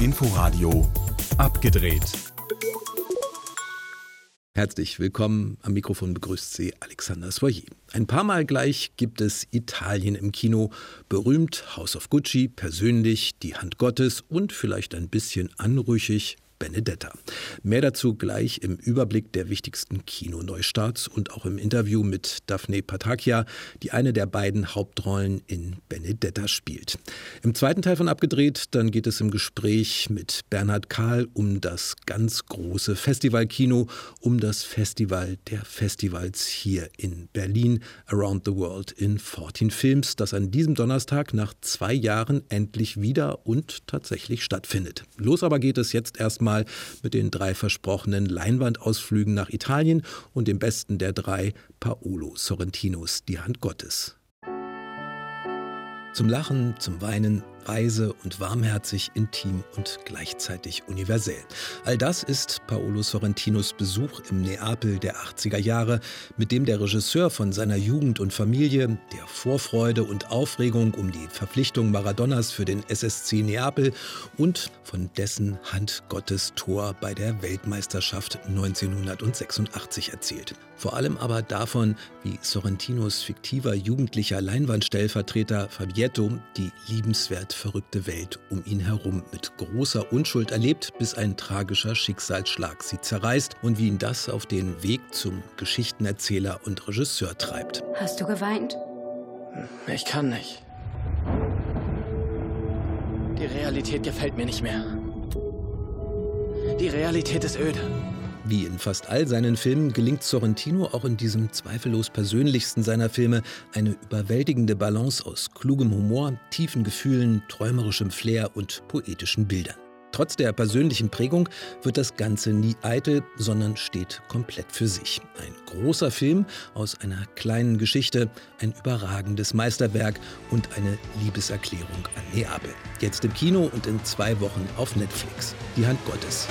Inforadio abgedreht. Herzlich willkommen. Am Mikrofon begrüßt Sie Alexander Soyer. Ein paar Mal gleich gibt es Italien im Kino. Berühmt House of Gucci, persönlich die Hand Gottes und vielleicht ein bisschen anrüchig Benedetta. Mehr dazu gleich im Überblick der wichtigsten Kinoneustarts und auch im Interview mit Daphne Patakia, die eine der beiden Hauptrollen in Benedetta spielt. Im zweiten Teil von Abgedreht, dann geht es im Gespräch mit Bernhard Kahl um das ganz große Festivalkino, um das Festival der Festivals hier in Berlin, Around the World in 14 Films, das an diesem Donnerstag nach zwei Jahren endlich wieder und tatsächlich stattfindet. Los aber geht es jetzt erstmal Mal mit den drei versprochenen Leinwandausflügen nach Italien und dem besten der drei, Paolo Sorrentinos Die Hand Gottes. Zum Lachen, zum Weinen, weise und warmherzig, intim und gleichzeitig universell. All das ist Paolo Sorrentinos Besuch im Neapel der 80er Jahre, mit dem der Regisseur von seiner Jugend und Familie, der Vorfreude und Aufregung um die Verpflichtung Maradonas für den SSC Neapel und von dessen Hand Gottes Tor bei der Weltmeisterschaft 1986 erzählt. Vor allem aber davon, wie Sorrentinos fiktiver jugendlicher Leinwandstellvertreter Fabietto die liebenswert verrückte Welt um ihn herum mit großer Unschuld erlebt, bis ein tragischer Schicksalsschlag sie zerreißt und wie ihn das auf den Weg zum Geschichtenerzähler und Regisseur treibt. Hast du geweint? Ich kann nicht. Die Realität gefällt mir nicht mehr. Die Realität ist öde. Wie in fast all seinen Filmen gelingt Sorrentino auch in diesem zweifellos persönlichsten seiner Filme eine überwältigende Balance aus klugem Humor, tiefen Gefühlen, träumerischem Flair und poetischen Bildern. Trotz der persönlichen Prägung wird das Ganze nie eitel, sondern steht komplett für sich. Ein großer Film aus einer kleinen Geschichte, ein überragendes Meisterwerk und eine Liebeserklärung an Neapel. Jetzt im Kino und in zwei Wochen auf Netflix. Die Hand Gottes.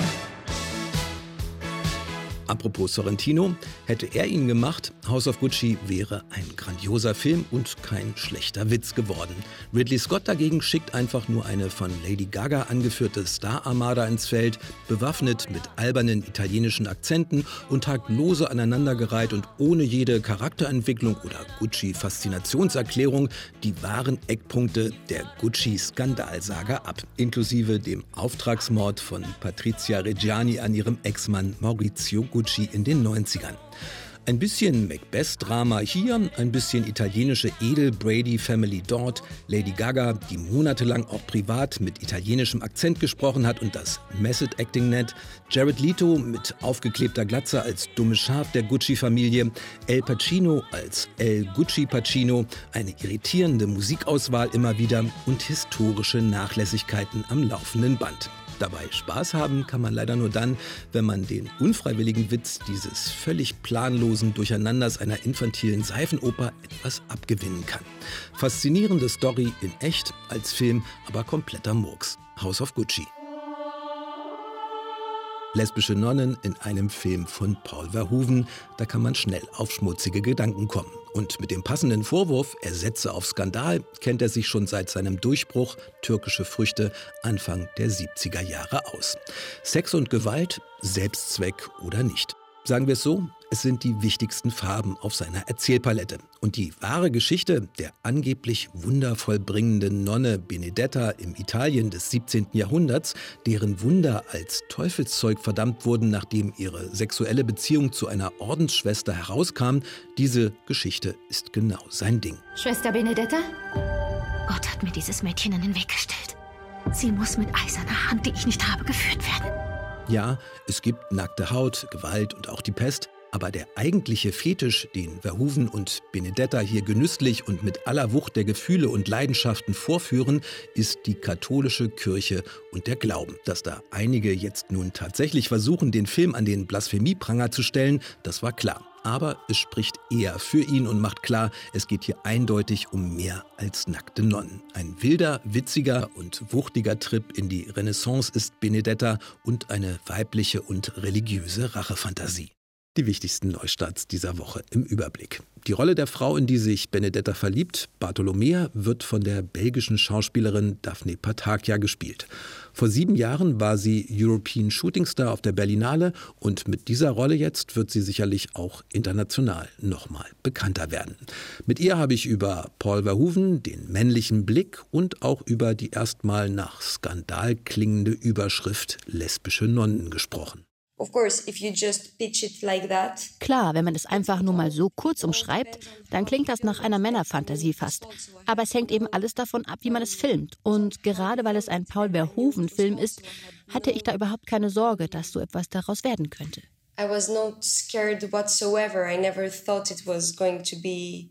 Apropos Sorrentino, hätte er ihn gemacht, House of Gucci wäre ein grandioser Film und kein schlechter Witz geworden. Ridley Scott dagegen schickt einfach nur eine von Lady Gaga angeführte Star-Armada ins Feld, bewaffnet mit albernen italienischen Akzenten und taglose aneinandergereiht und ohne jede Charakterentwicklung oder Gucci-Faszinationserklärung die wahren Eckpunkte der Gucci-Skandalsaga ab, inklusive dem Auftragsmord von Patrizia Reggiani an ihrem Ex-Mann Maurizio Gucci in den 90ern. Ein bisschen Macbeth-Drama hier, ein bisschen italienische Edel-Brady-Family dort, Lady Gaga, die monatelang auch privat mit italienischem Akzent gesprochen hat und das Method-Acting nennt, Jared Leto mit aufgeklebter Glatze als dummes Schaf der Gucci-Familie, El Pacino als El Gucci Pacino, eine irritierende Musikauswahl immer wieder und historische Nachlässigkeiten am laufenden Band. Dabei Spaß haben kann man leider nur dann, wenn man den unfreiwilligen Witz dieses völlig planlosen Durcheinanders einer infantilen Seifenoper etwas abgewinnen kann. Faszinierende Story in echt, als Film aber kompletter Murks. House of Gucci lesbische Nonnen in einem Film von Paul Verhoeven, da kann man schnell auf schmutzige Gedanken kommen. Und mit dem passenden Vorwurf, er setze auf Skandal, kennt er sich schon seit seinem Durchbruch Türkische Früchte Anfang der 70er Jahre aus. Sex und Gewalt, Selbstzweck oder nicht. Sagen wir es so, es sind die wichtigsten Farben auf seiner Erzählpalette. Und die wahre Geschichte der angeblich wundervollbringenden Nonne Benedetta im Italien des 17. Jahrhunderts, deren Wunder als Teufelszeug verdammt wurden, nachdem ihre sexuelle Beziehung zu einer Ordensschwester herauskam, diese Geschichte ist genau sein Ding. Schwester Benedetta? Gott hat mir dieses Mädchen in den Weg gestellt. Sie muss mit eiserner Hand, die ich nicht habe, geführt werden. Ja, es gibt nackte Haut, Gewalt und auch die Pest, aber der eigentliche Fetisch, den Verhoeven und Benedetta hier genüsslich und mit aller Wucht der Gefühle und Leidenschaften vorführen, ist die katholische Kirche und der Glauben. Dass da einige jetzt nun tatsächlich versuchen, den Film an den Blasphemiepranger zu stellen, das war klar. Aber es spricht eher für ihn und macht klar, es geht hier eindeutig um mehr als nackte Nonnen. Ein wilder, witziger und wuchtiger Trip in die Renaissance ist Benedetta und eine weibliche und religiöse Rachefantasie. Die wichtigsten Neustarts dieser Woche im Überblick. Die Rolle der Frau, in die sich Benedetta verliebt, Bartolomea, wird von der belgischen Schauspielerin Daphne Patakia gespielt. Vor sieben Jahren war sie European Shooting Star auf der Berlinale und mit dieser Rolle jetzt wird sie sicherlich auch international nochmal bekannter werden. Mit ihr habe ich über Paul Verhoeven, den männlichen Blick und auch über die erstmal nach Skandal klingende Überschrift lesbische Nonnen gesprochen. Klar, wenn man es einfach nur mal so kurz umschreibt, dann klingt das nach einer Männerfantasie fast. Aber es hängt eben alles davon ab, wie man es filmt. Und gerade weil es ein Paul Verhoeven-Film ist, hatte ich da überhaupt keine Sorge, dass so etwas daraus werden könnte. I was not scared whatsoever. I never thought it was going to be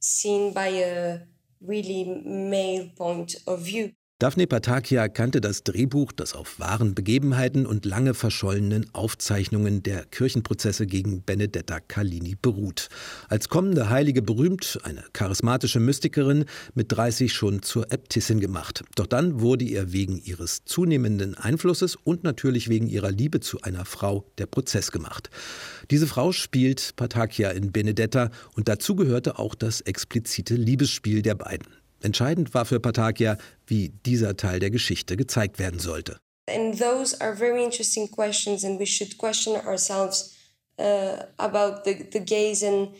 seen by a really male point of view. Daphne Patakia kannte das Drehbuch, das auf wahren Begebenheiten und lange verschollenen Aufzeichnungen der Kirchenprozesse gegen Benedetta Carlini beruht. Als kommende Heilige berühmt, eine charismatische Mystikerin, mit 30 schon zur Äbtissin gemacht. Doch dann wurde ihr wegen ihres zunehmenden Einflusses und natürlich wegen ihrer Liebe zu einer Frau der Prozess gemacht. Diese Frau spielt Patakia in Benedetta und dazu gehörte auch das explizite Liebesspiel der beiden. Entscheidend war für Patakia, wie dieser Teil der Geschichte gezeigt werden sollte. And those are very interesting questions and we should question ourselves uh, and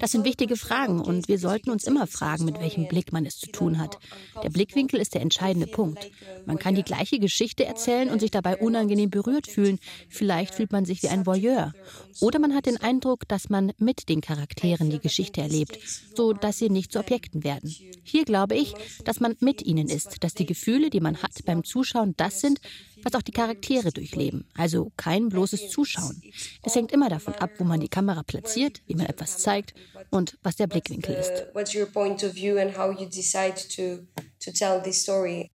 das sind wichtige Fragen und wir sollten uns immer fragen, mit welchem Blick man es zu tun hat. Der Blickwinkel ist der entscheidende Punkt. Man kann die gleiche Geschichte erzählen und sich dabei unangenehm berührt fühlen. Vielleicht fühlt man sich wie ein Voyeur. Oder man hat den Eindruck, dass man mit den Charakteren die Geschichte erlebt, so dass sie nicht zu Objekten werden. Hier glaube ich, dass man mit ihnen ist, dass die Gefühle, die man hat beim Zuschauen, das sind, was auch die Charaktere durchleben. Also kein bloßes Zuschauen. Es hängt immer davon ab, wo man die Kamera platziert, wie man etwas zeigt und was der Blickwinkel ist.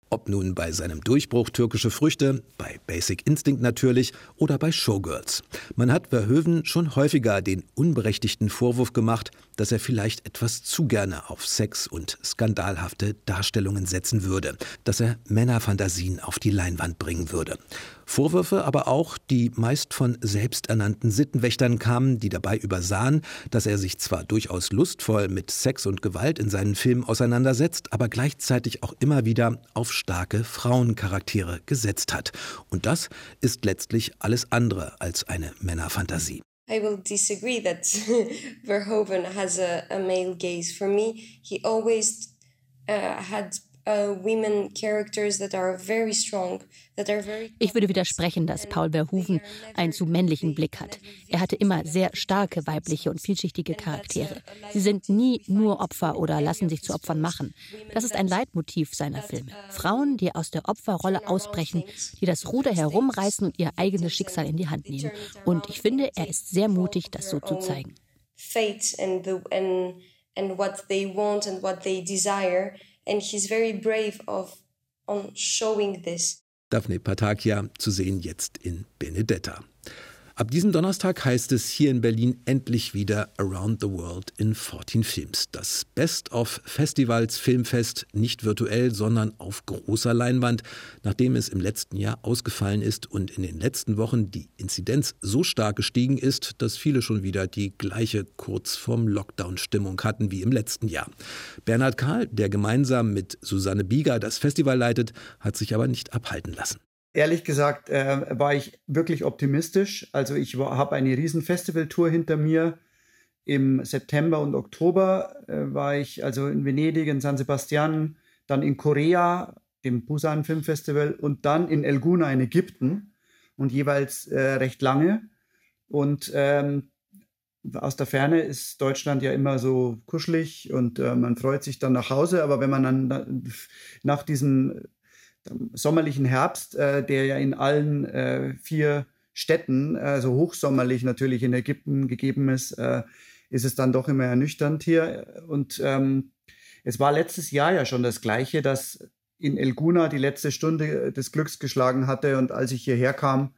Ob nun bei seinem Durchbruch türkische Früchte, bei Basic Instinct natürlich oder bei Showgirls. Man hat Verhoeven schon häufiger den unberechtigten Vorwurf gemacht, dass er vielleicht etwas zu gerne auf Sex und skandalhafte Darstellungen setzen würde, dass er Männerfantasien auf die Leinwand bringen würde. Vorwürfe aber auch, die meist von selbsternannten Sittenwächtern kamen, die dabei übersahen, dass er sich zwar durchaus lustvoll mit Sex und Gewalt in seinen Filmen auseinandersetzt, aber gleichzeitig auch immer wieder auf starke Frauencharaktere gesetzt hat. Und das ist letztlich alles andere als eine Männerfantasie. I will disagree that Verhoeven has a, a male gaze. For me, he always uh, had ich würde widersprechen, dass Paul Verhoeven einen zu männlichen Blick hat. Er hatte immer sehr starke weibliche und vielschichtige Charaktere. Sie sind nie nur Opfer oder lassen sich zu Opfern machen. Das ist ein Leitmotiv seiner Filme. Frauen, die aus der Opferrolle ausbrechen, die das Ruder herumreißen und ihr eigenes Schicksal in die Hand nehmen. Und ich finde, er ist sehr mutig, das so zu zeigen. Fate and, the, and, and what they want and what they desire and he's very brave of on showing this. Daphne Patakia zu sehen jetzt in Benedetta. Ab diesem Donnerstag heißt es hier in Berlin endlich wieder Around the World in 14 Films. Das Best of Festivals Filmfest nicht virtuell, sondern auf großer Leinwand, nachdem es im letzten Jahr ausgefallen ist und in den letzten Wochen die Inzidenz so stark gestiegen ist, dass viele schon wieder die gleiche kurz vorm Lockdown Stimmung hatten wie im letzten Jahr. Bernhard Kahl, der gemeinsam mit Susanne Bieger das Festival leitet, hat sich aber nicht abhalten lassen ehrlich gesagt äh, war ich wirklich optimistisch. Also ich habe eine riesen Festivaltour hinter mir. Im September und Oktober äh, war ich also in Venedig, in San Sebastian, dann in Korea, dem Busan Film Festival und dann in El Guna in Ägypten und jeweils äh, recht lange. Und ähm, aus der Ferne ist Deutschland ja immer so kuschelig und äh, man freut sich dann nach Hause. Aber wenn man dann nach diesem sommerlichen Herbst, äh, der ja in allen äh, vier Städten, also hochsommerlich natürlich in Ägypten gegeben ist, äh, ist es dann doch immer ernüchternd hier. Und ähm, es war letztes Jahr ja schon das Gleiche, dass in El Guna die letzte Stunde des Glücks geschlagen hatte. Und als ich hierher kam,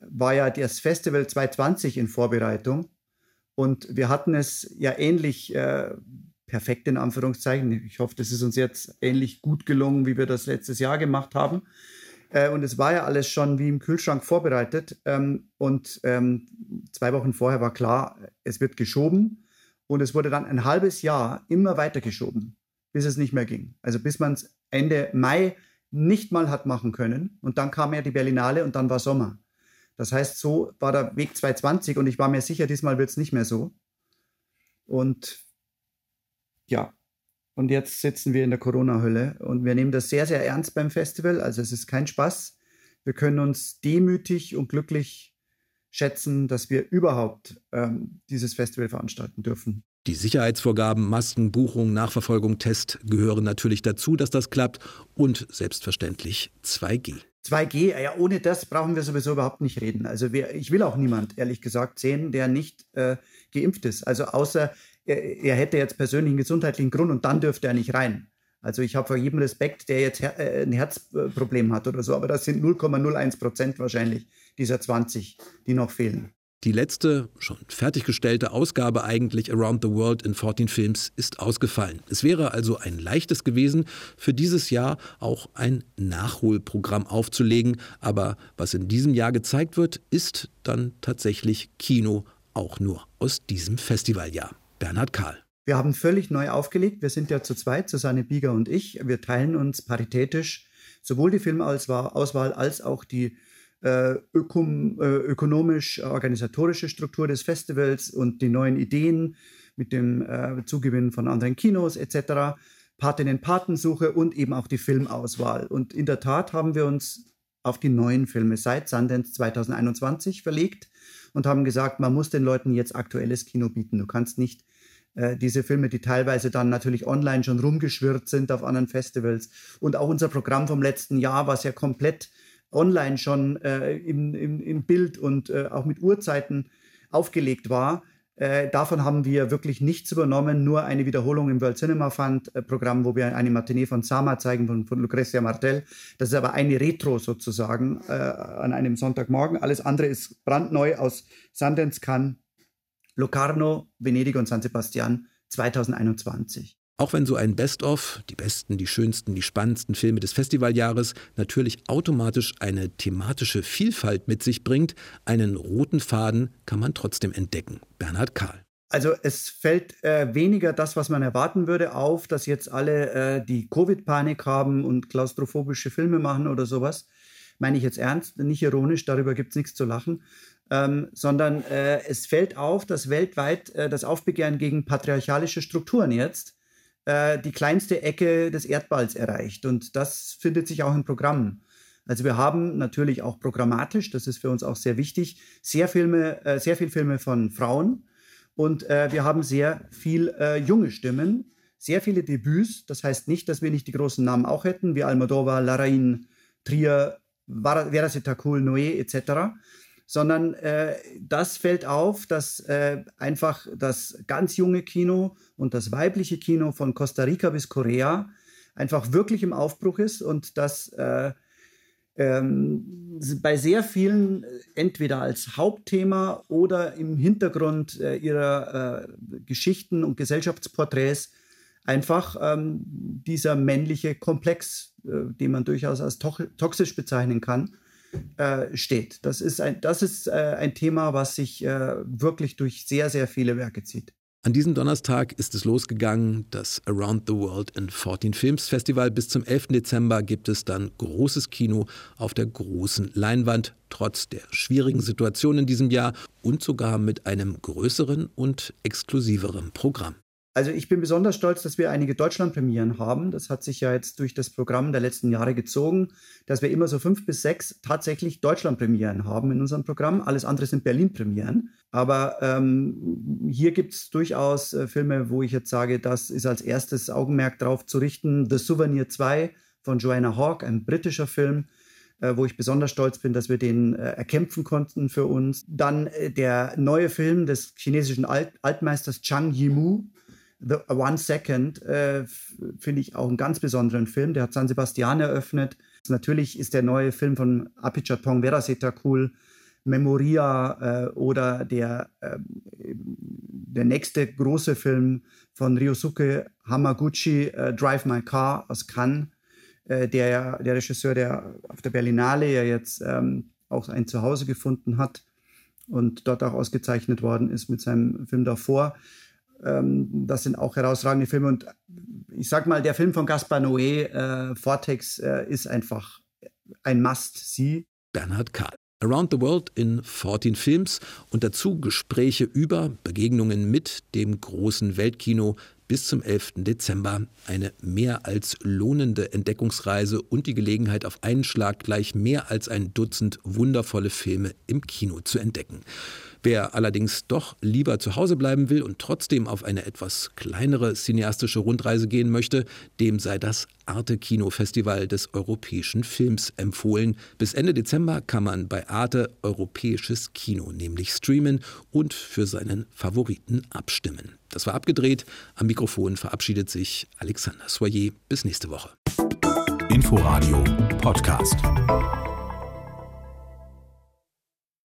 war ja das Festival 2020 in Vorbereitung. Und wir hatten es ja ähnlich äh, perfekt in Anführungszeichen. Ich hoffe, das ist uns jetzt ähnlich gut gelungen, wie wir das letztes Jahr gemacht haben. Äh, und es war ja alles schon wie im Kühlschrank vorbereitet. Ähm, und ähm, zwei Wochen vorher war klar, es wird geschoben. Und es wurde dann ein halbes Jahr immer weiter geschoben, bis es nicht mehr ging. Also bis man es Ende Mai nicht mal hat machen können. Und dann kam ja die Berlinale und dann war Sommer. Das heißt, so war der Weg 220 und ich war mir sicher, diesmal wird es nicht mehr so. Und ja, und jetzt sitzen wir in der Corona-Hölle und wir nehmen das sehr, sehr ernst beim Festival. Also es ist kein Spaß. Wir können uns demütig und glücklich schätzen, dass wir überhaupt ähm, dieses Festival veranstalten dürfen. Die Sicherheitsvorgaben, Masken, Buchung, Nachverfolgung, Test gehören natürlich dazu, dass das klappt und selbstverständlich 2G. 2G, ja, ohne das brauchen wir sowieso überhaupt nicht reden. Also wir, ich will auch niemand, ehrlich gesagt, sehen, der nicht äh, geimpft ist. Also außer er, er, hätte jetzt persönlichen gesundheitlichen Grund und dann dürfte er nicht rein. Also ich habe vor jedem Respekt, der jetzt äh, ein Herzproblem hat oder so, aber das sind 0,01 Prozent wahrscheinlich dieser 20, die noch fehlen. Die letzte, schon fertiggestellte Ausgabe eigentlich Around the World in 14 Films ist ausgefallen. Es wäre also ein leichtes gewesen, für dieses Jahr auch ein Nachholprogramm aufzulegen. Aber was in diesem Jahr gezeigt wird, ist dann tatsächlich Kino, auch nur aus diesem Festivaljahr. Bernhard Kahl. Wir haben völlig neu aufgelegt. Wir sind ja zu zweit, Susanne Bieger und ich. Wir teilen uns paritätisch sowohl die Filmauswahl als auch die äh, äh, ökonomisch-organisatorische Struktur des Festivals und die neuen Ideen mit dem äh, Zugewinn von anderen Kinos etc. Patinnen-Patensuche und eben auch die Filmauswahl. Und in der Tat haben wir uns auf die neuen Filme seit Sundance 2021 verlegt und haben gesagt, man muss den Leuten jetzt aktuelles Kino bieten. Du kannst nicht äh, diese Filme, die teilweise dann natürlich online schon rumgeschwirrt sind auf anderen Festivals und auch unser Programm vom letzten Jahr, was ja komplett online schon äh, im, im, im, Bild und äh, auch mit Uhrzeiten aufgelegt war. Äh, davon haben wir wirklich nichts übernommen, nur eine Wiederholung im World Cinema Fund äh, Programm, wo wir eine Matinee von Sama zeigen, von, von Lucrezia Martel. Das ist aber eine Retro sozusagen äh, an einem Sonntagmorgen. Alles andere ist brandneu aus Sundance, Cannes, Locarno, Venedig und San Sebastian 2021. Auch wenn so ein Best-of, die besten, die schönsten, die spannendsten Filme des Festivaljahres natürlich automatisch eine thematische Vielfalt mit sich bringt, einen roten Faden kann man trotzdem entdecken. Bernhard Kahl. Also es fällt äh, weniger das, was man erwarten würde, auf, dass jetzt alle äh, die Covid-Panik haben und klaustrophobische Filme machen oder sowas. Meine ich jetzt ernst, nicht ironisch, darüber gibt es nichts zu lachen. Ähm, sondern äh, es fällt auf, dass weltweit äh, das Aufbegehren gegen patriarchalische Strukturen jetzt äh, die kleinste Ecke des Erdballs erreicht. Und das findet sich auch im Programm. Also wir haben natürlich auch programmatisch, das ist für uns auch sehr wichtig, sehr, Filme, äh, sehr viel Filme von Frauen und äh, wir haben sehr viel äh, junge Stimmen, sehr viele Debüts. Das heißt nicht, dass wir nicht die großen Namen auch hätten, wie Almodovar, Larraín, Trier, Vera Setakul, Noé etc sondern äh, das fällt auf, dass äh, einfach das ganz junge Kino und das weibliche Kino von Costa Rica bis Korea einfach wirklich im Aufbruch ist und dass äh, ähm, bei sehr vielen äh, entweder als Hauptthema oder im Hintergrund äh, ihrer äh, Geschichten und Gesellschaftsporträts einfach ähm, dieser männliche Komplex, den man durchaus als toxisch bezeichnen kann, äh, steht. Das ist ein, das ist, äh, ein Thema, was sich äh, wirklich durch sehr, sehr viele Werke zieht. An diesem Donnerstag ist es losgegangen, das Around the World in 14 Films Festival. Bis zum 11. Dezember gibt es dann großes Kino auf der großen Leinwand, trotz der schwierigen Situation in diesem Jahr und sogar mit einem größeren und exklusiveren Programm. Also ich bin besonders stolz, dass wir einige Deutschlandpremieren haben. Das hat sich ja jetzt durch das Programm der letzten Jahre gezogen, dass wir immer so fünf bis sechs tatsächlich Deutschlandpremieren haben in unserem Programm. Alles andere sind Berlin-Premieren. Aber ähm, hier gibt es durchaus äh, Filme, wo ich jetzt sage, das ist als erstes Augenmerk darauf zu richten. The Souvenir 2 von Joanna Hawke, ein britischer Film äh, wo ich besonders stolz bin, dass wir den äh, erkämpfen konnten für uns. Dann äh, der neue Film des chinesischen Alt Altmeisters Chang Yimou, The One Second äh, finde ich auch einen ganz besonderen Film. Der hat San Sebastian eröffnet. Natürlich ist der neue Film von Apichatpong Veraseta cool. Memoria äh, oder der, äh, der nächste große Film von Ryosuke Hamaguchi, äh, Drive My Car aus Cannes, äh, der, der Regisseur, der auf der Berlinale ja jetzt ähm, auch ein Zuhause gefunden hat und dort auch ausgezeichnet worden ist mit seinem Film davor. Ähm, das sind auch herausragende Filme. Und ich sag mal, der Film von Gaspar Noé, äh, Vortex, äh, ist einfach ein Must-See. Bernhard Karl. Around the World in 14 Films und dazu Gespräche über, Begegnungen mit dem großen Weltkino bis zum 11. Dezember. Eine mehr als lohnende Entdeckungsreise und die Gelegenheit, auf einen Schlag gleich mehr als ein Dutzend wundervolle Filme im Kino zu entdecken. Wer allerdings doch lieber zu Hause bleiben will und trotzdem auf eine etwas kleinere cineastische Rundreise gehen möchte, dem sei das Arte Kino Festival des europäischen Films empfohlen. Bis Ende Dezember kann man bei Arte europäisches Kino nämlich streamen und für seinen Favoriten abstimmen. Das war abgedreht. Am Mikrofon verabschiedet sich Alexander Soyer. Bis nächste Woche. Inforadio Podcast.